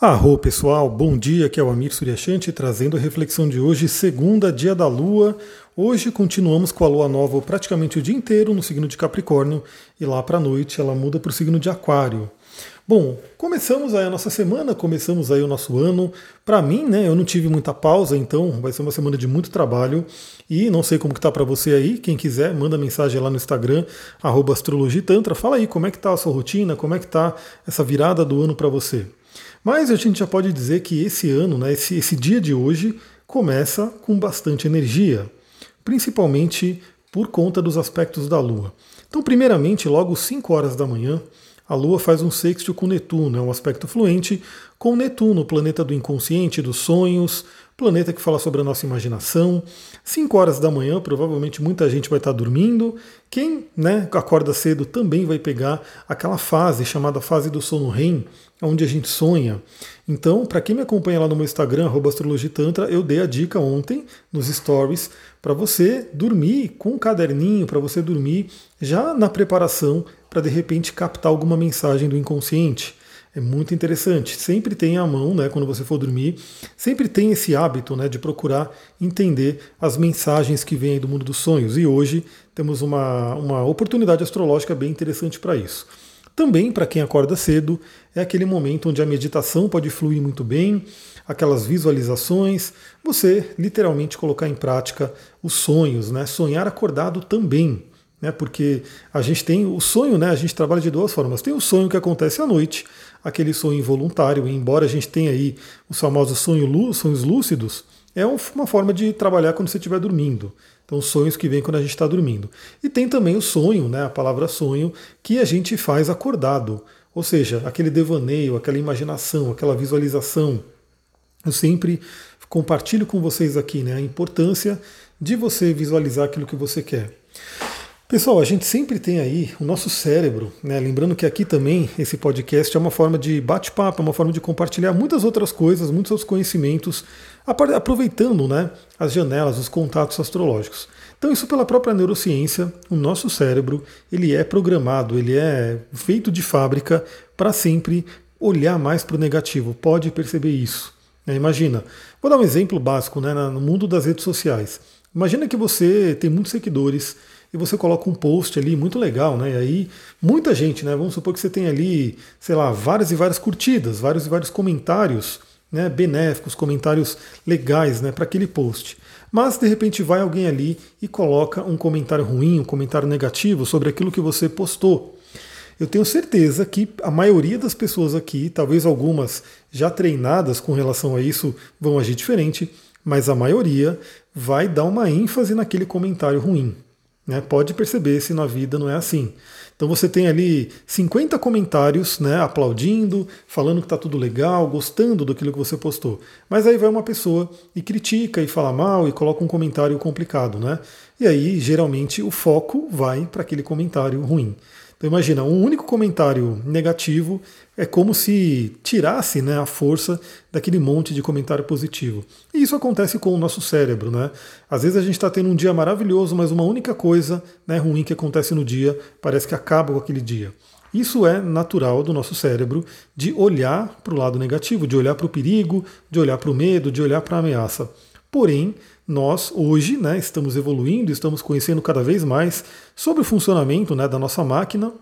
Arro pessoal, bom dia, aqui é o Amir Suryashanti trazendo a reflexão de hoje, segunda dia da Lua. Hoje continuamos com a Lua Nova praticamente o dia inteiro no signo de Capricórnio e lá para a noite ela muda para o signo de Aquário. Bom, começamos aí a nossa semana, começamos aí o nosso ano. Para mim, né, eu não tive muita pausa, então vai ser uma semana de muito trabalho e não sei como que tá para você aí. Quem quiser, manda mensagem lá no Instagram @astrologitantra. Fala aí como é que tá a sua rotina, como é que tá essa virada do ano para você. Mas a gente já pode dizer que esse ano, né, esse, esse dia de hoje, começa com bastante energia, principalmente por conta dos aspectos da Lua. Então, primeiramente, logo 5 horas da manhã, a Lua faz um sexto com Netuno, é um aspecto fluente com Netuno, planeta do inconsciente, dos sonhos, planeta que fala sobre a nossa imaginação. 5 horas da manhã, provavelmente muita gente vai estar dormindo. Quem né, acorda cedo também vai pegar aquela fase chamada fase do sono REM, onde a gente sonha. Então, para quem me acompanha lá no meu Instagram, astrologitantra, eu dei a dica ontem nos stories para você dormir com um caderninho, para você dormir já na preparação para de repente captar alguma mensagem do inconsciente. É muito interessante. Sempre tenha à mão, né, quando você for dormir, sempre tem esse hábito né, de procurar entender as mensagens que vêm do mundo dos sonhos. E hoje temos uma, uma oportunidade astrológica bem interessante para isso. Também, para quem acorda cedo, é aquele momento onde a meditação pode fluir muito bem, aquelas visualizações, você literalmente colocar em prática os sonhos, né? Sonhar acordado também né? Porque a gente tem o sonho, né? A gente trabalha de duas formas. Tem o sonho que acontece à noite, aquele sonho involuntário, e embora a gente tenha aí os famosos sonho, sonhos lúcidos, é uma forma de trabalhar quando você estiver dormindo. Então, sonhos que vêm quando a gente está dormindo. E tem também o sonho, né? A palavra sonho, que a gente faz acordado. Ou seja, aquele devaneio, aquela imaginação, aquela visualização. Eu sempre compartilho com vocês aqui né, a importância de você visualizar aquilo que você quer. Pessoal, a gente sempre tem aí o nosso cérebro, né? Lembrando que aqui também esse podcast é uma forma de bate-papo, é uma forma de compartilhar muitas outras coisas, muitos outros conhecimentos, aproveitando né, as janelas, os contatos astrológicos. Então, isso pela própria neurociência, o nosso cérebro ele é programado, ele é feito de fábrica para sempre olhar mais para o negativo. Pode perceber isso. Né? Imagina, vou dar um exemplo básico né, no mundo das redes sociais. Imagina que você tem muitos seguidores e você coloca um post ali muito legal, né? E aí muita gente, né? Vamos supor que você tem ali, sei lá, várias e várias curtidas, vários e vários comentários, né? Benéficos, comentários legais, né? Para aquele post. Mas de repente vai alguém ali e coloca um comentário ruim, um comentário negativo sobre aquilo que você postou. Eu tenho certeza que a maioria das pessoas aqui, talvez algumas já treinadas com relação a isso, vão agir diferente, mas a maioria vai dar uma ênfase naquele comentário ruim. Né? Pode perceber se na vida não é assim. Então você tem ali 50 comentários né, aplaudindo, falando que está tudo legal, gostando do que você postou. Mas aí vai uma pessoa e critica e fala mal e coloca um comentário complicado. Né? E aí, geralmente, o foco vai para aquele comentário ruim. Então imagina, um único comentário negativo é como se tirasse né, a força daquele monte de comentário positivo. E isso acontece com o nosso cérebro. Né? Às vezes a gente está tendo um dia maravilhoso, mas uma única coisa né, ruim que acontece no dia parece que acaba com aquele dia. Isso é natural do nosso cérebro de olhar para o lado negativo, de olhar para o perigo, de olhar para o medo, de olhar para a ameaça. Porém, nós hoje né, estamos evoluindo, estamos conhecendo cada vez mais sobre o funcionamento né, da nossa máquina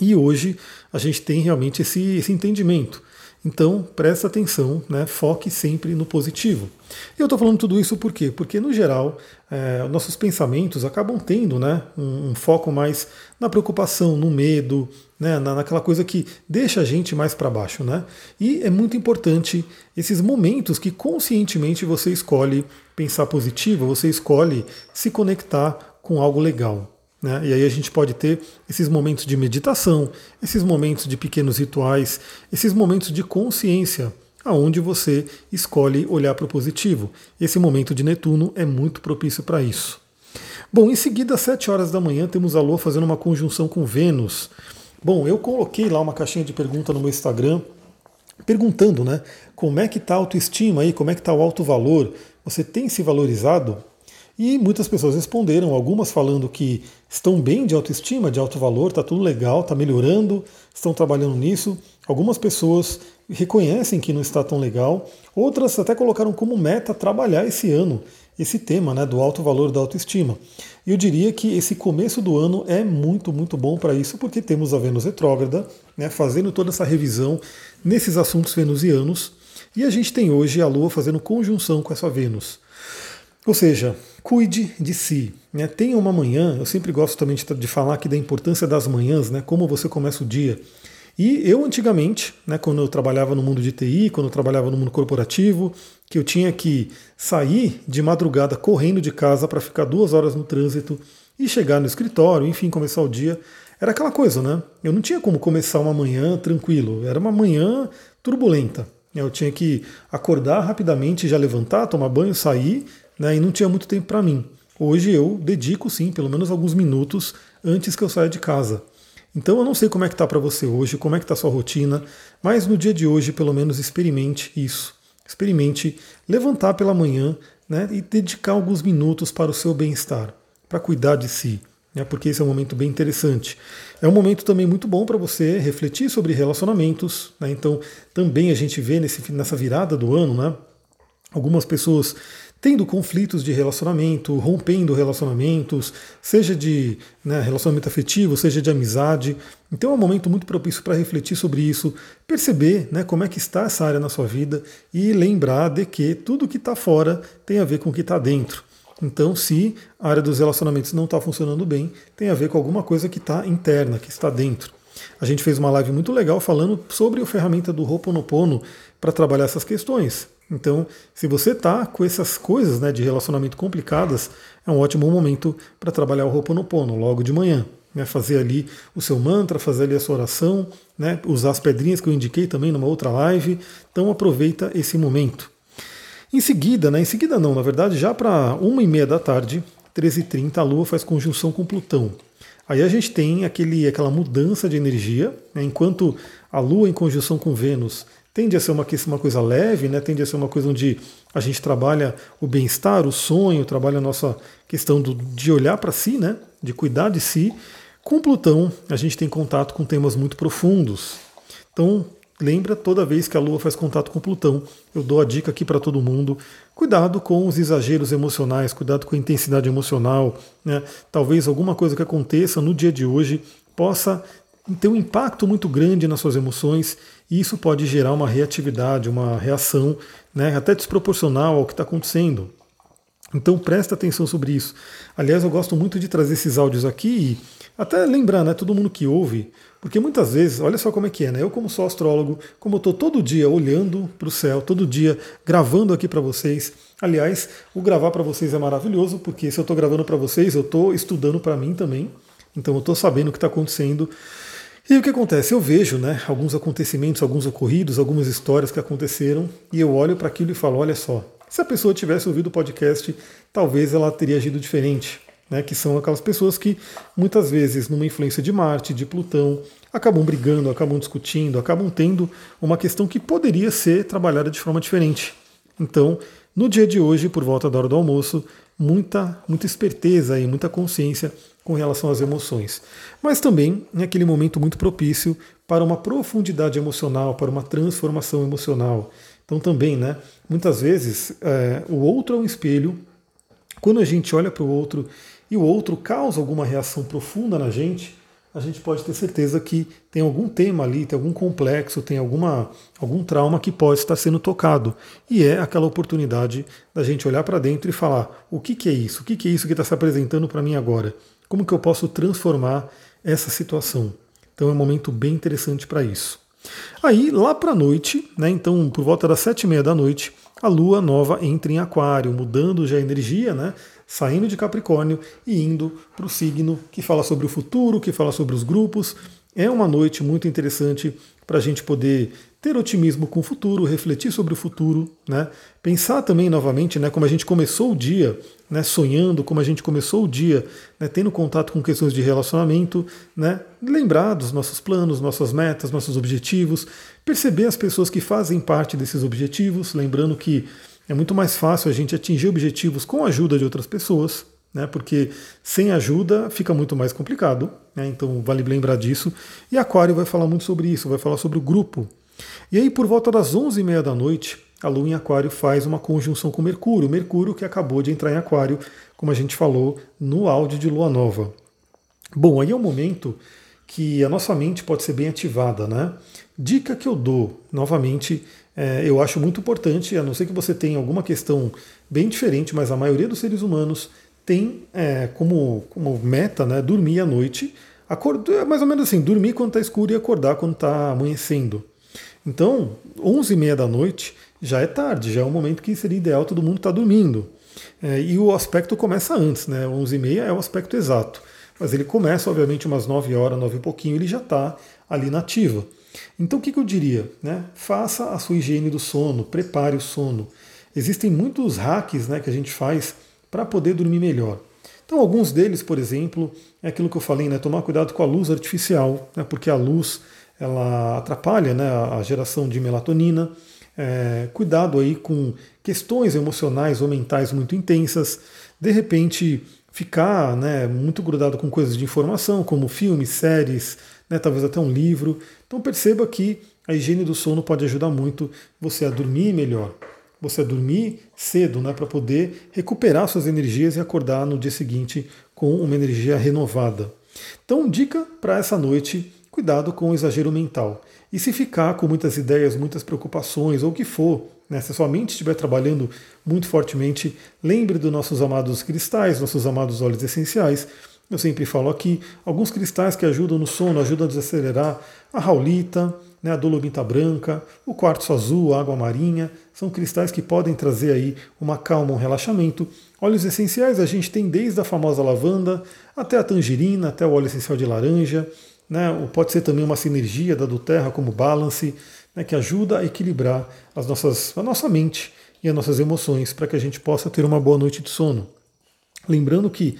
e hoje a gente tem realmente esse, esse entendimento. Então, presta atenção, né? foque sempre no positivo. Eu estou falando tudo isso por quê? Porque, no geral, é, nossos pensamentos acabam tendo né, um, um, foco mais na preocupação, no medo, né, na, naquela coisa que deixa a gente mais para baixo. Né? E é muito importante esses momentos que conscientemente você escolhe pensar positivo, você escolhe se conectar com algo legal. Né? E aí a gente pode ter esses momentos de meditação, esses momentos de pequenos rituais, esses momentos de consciência, aonde você escolhe olhar para o positivo. Esse momento de Netuno é muito propício para isso. Bom, em seguida, às 7 horas da manhã, temos a Lua fazendo uma conjunção com Vênus. Bom, eu coloquei lá uma caixinha de pergunta no meu Instagram, perguntando, né, como é que está a autoestima aí, como é que está o alto valor, você tem se valorizado? E muitas pessoas responderam, algumas falando que estão bem de autoestima, de alto valor, está tudo legal, está melhorando, estão trabalhando nisso. Algumas pessoas reconhecem que não está tão legal, outras até colocaram como meta trabalhar esse ano esse tema né, do alto valor da autoestima. Eu diria que esse começo do ano é muito, muito bom para isso, porque temos a Vênus retrógrada, né, fazendo toda essa revisão nesses assuntos venusianos, e a gente tem hoje a Lua fazendo conjunção com essa Vênus. Ou seja, cuide de si. Né? Tenha uma manhã, eu sempre gosto também de, de falar aqui da importância das manhãs, né? como você começa o dia. E eu antigamente, né, quando eu trabalhava no mundo de TI, quando eu trabalhava no mundo corporativo, que eu tinha que sair de madrugada correndo de casa para ficar duas horas no trânsito e chegar no escritório, enfim, começar o dia, era aquela coisa, né? Eu não tinha como começar uma manhã tranquilo, era uma manhã turbulenta. Eu tinha que acordar rapidamente, já levantar, tomar banho, sair, né, e não tinha muito tempo para mim. Hoje eu dedico sim, pelo menos alguns minutos antes que eu saia de casa. Então eu não sei como é que está para você hoje, como é que está a sua rotina, mas no dia de hoje pelo menos experimente isso. Experimente levantar pela manhã né, e dedicar alguns minutos para o seu bem-estar, para cuidar de si, né, porque esse é um momento bem interessante. É um momento também muito bom para você refletir sobre relacionamentos. Né, então também a gente vê nesse, nessa virada do ano, né, algumas pessoas tendo conflitos de relacionamento, rompendo relacionamentos, seja de né, relacionamento afetivo, seja de amizade. Então é um momento muito propício para refletir sobre isso, perceber né, como é que está essa área na sua vida e lembrar de que tudo que está fora tem a ver com o que está dentro. Então, se a área dos relacionamentos não está funcionando bem, tem a ver com alguma coisa que está interna, que está dentro. A gente fez uma live muito legal falando sobre a ferramenta do Ho'oponopono para trabalhar essas questões. Então, se você está com essas coisas né, de relacionamento complicadas, é um ótimo momento para trabalhar o Ho'oponopono logo de manhã. Né, fazer ali o seu mantra, fazer ali a sua oração, né, usar as pedrinhas que eu indiquei também numa outra live. Então aproveita esse momento. Em seguida, né, em seguida não, na verdade, já para uma e meia da tarde, 13h30, a Lua faz conjunção com Plutão. Aí a gente tem aquele, aquela mudança de energia, né, enquanto a Lua em conjunção com Vênus tende a ser uma, uma coisa leve, né? tende a ser uma coisa onde a gente trabalha o bem-estar, o sonho, trabalha a nossa questão do, de olhar para si, né? de cuidar de si. Com Plutão, a gente tem contato com temas muito profundos. Então, lembra, toda vez que a Lua faz contato com Plutão, eu dou a dica aqui para todo mundo: cuidado com os exageros emocionais, cuidado com a intensidade emocional. Né? Talvez alguma coisa que aconteça no dia de hoje possa ter um impacto muito grande nas suas emoções e isso pode gerar uma reatividade, uma reação né, até desproporcional ao que está acontecendo. Então presta atenção sobre isso. Aliás, eu gosto muito de trazer esses áudios aqui e até lembrar, né, todo mundo que ouve, porque muitas vezes, olha só como é que é, né? Eu como sou astrólogo, como eu estou todo dia olhando para o céu, todo dia gravando aqui para vocês. Aliás, o gravar para vocês é maravilhoso, porque se eu estou gravando para vocês, eu estou estudando para mim também. Então eu estou sabendo o que está acontecendo. E o que acontece? Eu vejo né, alguns acontecimentos, alguns ocorridos, algumas histórias que aconteceram, e eu olho para aquilo e falo: olha só, se a pessoa tivesse ouvido o podcast, talvez ela teria agido diferente. Né, que são aquelas pessoas que muitas vezes, numa influência de Marte, de Plutão, acabam brigando, acabam discutindo, acabam tendo uma questão que poderia ser trabalhada de forma diferente. Então, no dia de hoje, por volta da hora do almoço, muita, muita esperteza e muita consciência com relação às emoções. Mas também é aquele momento muito propício para uma profundidade emocional, para uma transformação emocional. Então também, né, muitas vezes é, o outro é um espelho. Quando a gente olha para o outro e o outro causa alguma reação profunda na gente, a gente pode ter certeza que tem algum tema ali, tem algum complexo, tem alguma, algum trauma que pode estar sendo tocado. E é aquela oportunidade da gente olhar para dentro e falar: o que, que é isso? O que, que é isso que está se apresentando para mim agora? Como que eu posso transformar essa situação? Então é um momento bem interessante para isso. Aí, lá para a noite, né, então por volta das sete e meia da noite, a lua nova entra em Aquário, mudando já a energia, né, saindo de Capricórnio e indo para o signo que fala sobre o futuro, que fala sobre os grupos. É uma noite muito interessante para a gente poder ter otimismo com o futuro, refletir sobre o futuro, né? pensar também novamente né, como a gente começou o dia, né, sonhando, como a gente começou o dia, né, tendo contato com questões de relacionamento, né, lembrar dos nossos planos, nossas metas, nossos objetivos, perceber as pessoas que fazem parte desses objetivos, lembrando que É muito mais fácil a gente atingir objetivos com a ajuda de outras pessoas, né? Porque sem ajuda fica muito mais complicado, né? Então vale lembrar disso. E Aquário vai falar muito sobre isso, vai falar sobre o grupo. E aí por volta das 11h30 da noite, a Lua em Aquário faz uma conjunção com Mercúrio, Mercúrio que acabou de entrar em Aquário, como a gente falou no áudio de Lua Nova. Bom, aí é o momento que a nossa mente pode ser bem ativada, né? Dica que eu dou, novamente, é, eu acho muito importante, a não ser que você tenha alguma questão bem diferente, mas a maioria dos seres humanos tem é, como, como meta né, dormir à noite, acordar, é mais ou menos assim, dormir quando está escuro e acordar quando está amanhecendo. Então, 11 e meia da noite já é tarde, já é um momento que seria ideal todo mundo estar tá dormindo. É, e o aspecto começa antes, né? 11 e meia é o aspecto exato. Mas ele começa, obviamente, umas 9 horas, 9 e pouquinho, ele já está ali na ativa. Então o que, que eu diria? Né? Faça a sua higiene do sono, prepare o sono. Existem muitos hacks né, que a gente faz para poder dormir melhor. Então, alguns deles, por exemplo, é aquilo que eu falei, né, tomar cuidado com a luz artificial, né, porque a luz ela atrapalha né, a geração de melatonina. É, cuidado aí com questões emocionais ou mentais muito intensas. De repente, ficar né, muito grudado com coisas de informação, como filmes, séries, né, talvez até um livro. Então perceba que a higiene do sono pode ajudar muito você a dormir melhor, você a dormir cedo, né, para poder recuperar suas energias e acordar no dia seguinte com uma energia renovada. Então, dica para essa noite: cuidado com o exagero mental. E se ficar com muitas ideias, muitas preocupações, ou o que for, né, se a sua mente estiver trabalhando muito fortemente, lembre dos nossos amados cristais, nossos amados óleos essenciais. Eu sempre falo aqui, alguns cristais que ajudam no sono, ajudam a desacelerar, a raulita, né, a dolomita branca, o quartzo azul, a água marinha, são cristais que podem trazer aí uma calma, um relaxamento. Óleos essenciais a gente tem desde a famosa lavanda até a tangerina, até o óleo essencial de laranja, né? Pode ser também uma sinergia da do Terra como balance, né? que ajuda a equilibrar as nossas, a nossa mente e as nossas emoções para que a gente possa ter uma boa noite de sono. Lembrando que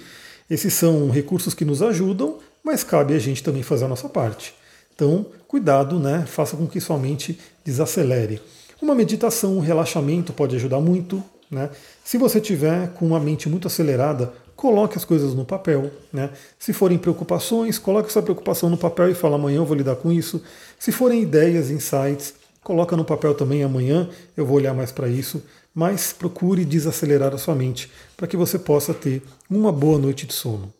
esses são recursos que nos ajudam, mas cabe a gente também fazer a nossa parte. Então, cuidado, né? Faça com que sua mente desacelere. Uma meditação, um relaxamento pode ajudar muito. Né? Se você tiver com uma mente muito acelerada, coloque as coisas no papel. Né? Se forem preocupações, coloque essa preocupação no papel e fala amanhã eu vou lidar com isso. Se forem ideias, insights, coloca no papel também amanhã eu vou olhar mais para isso. Mas procure desacelerar a sua mente para que você possa ter uma boa noite de sono.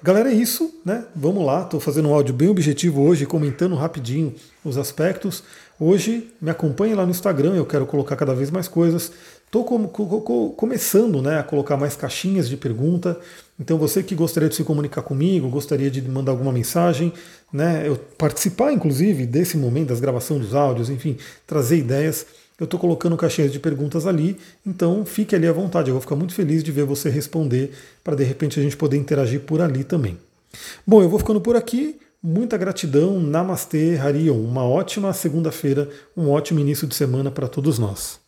Galera, é isso, né? Vamos lá, estou fazendo um áudio bem objetivo hoje, comentando rapidinho os aspectos. Hoje me acompanhe lá no Instagram, eu quero colocar cada vez mais coisas. Estou começando né, a colocar mais caixinhas de pergunta. Então você que gostaria de se comunicar comigo, gostaria de mandar alguma mensagem, né, eu participar inclusive desse momento, das gravações dos áudios, enfim, trazer ideias. Eu estou colocando caixinhas de perguntas ali, então fique ali à vontade. Eu vou ficar muito feliz de ver você responder para de repente a gente poder interagir por ali também. Bom, eu vou ficando por aqui. Muita gratidão. Namastê, Harion. Uma ótima segunda-feira, um ótimo início de semana para todos nós.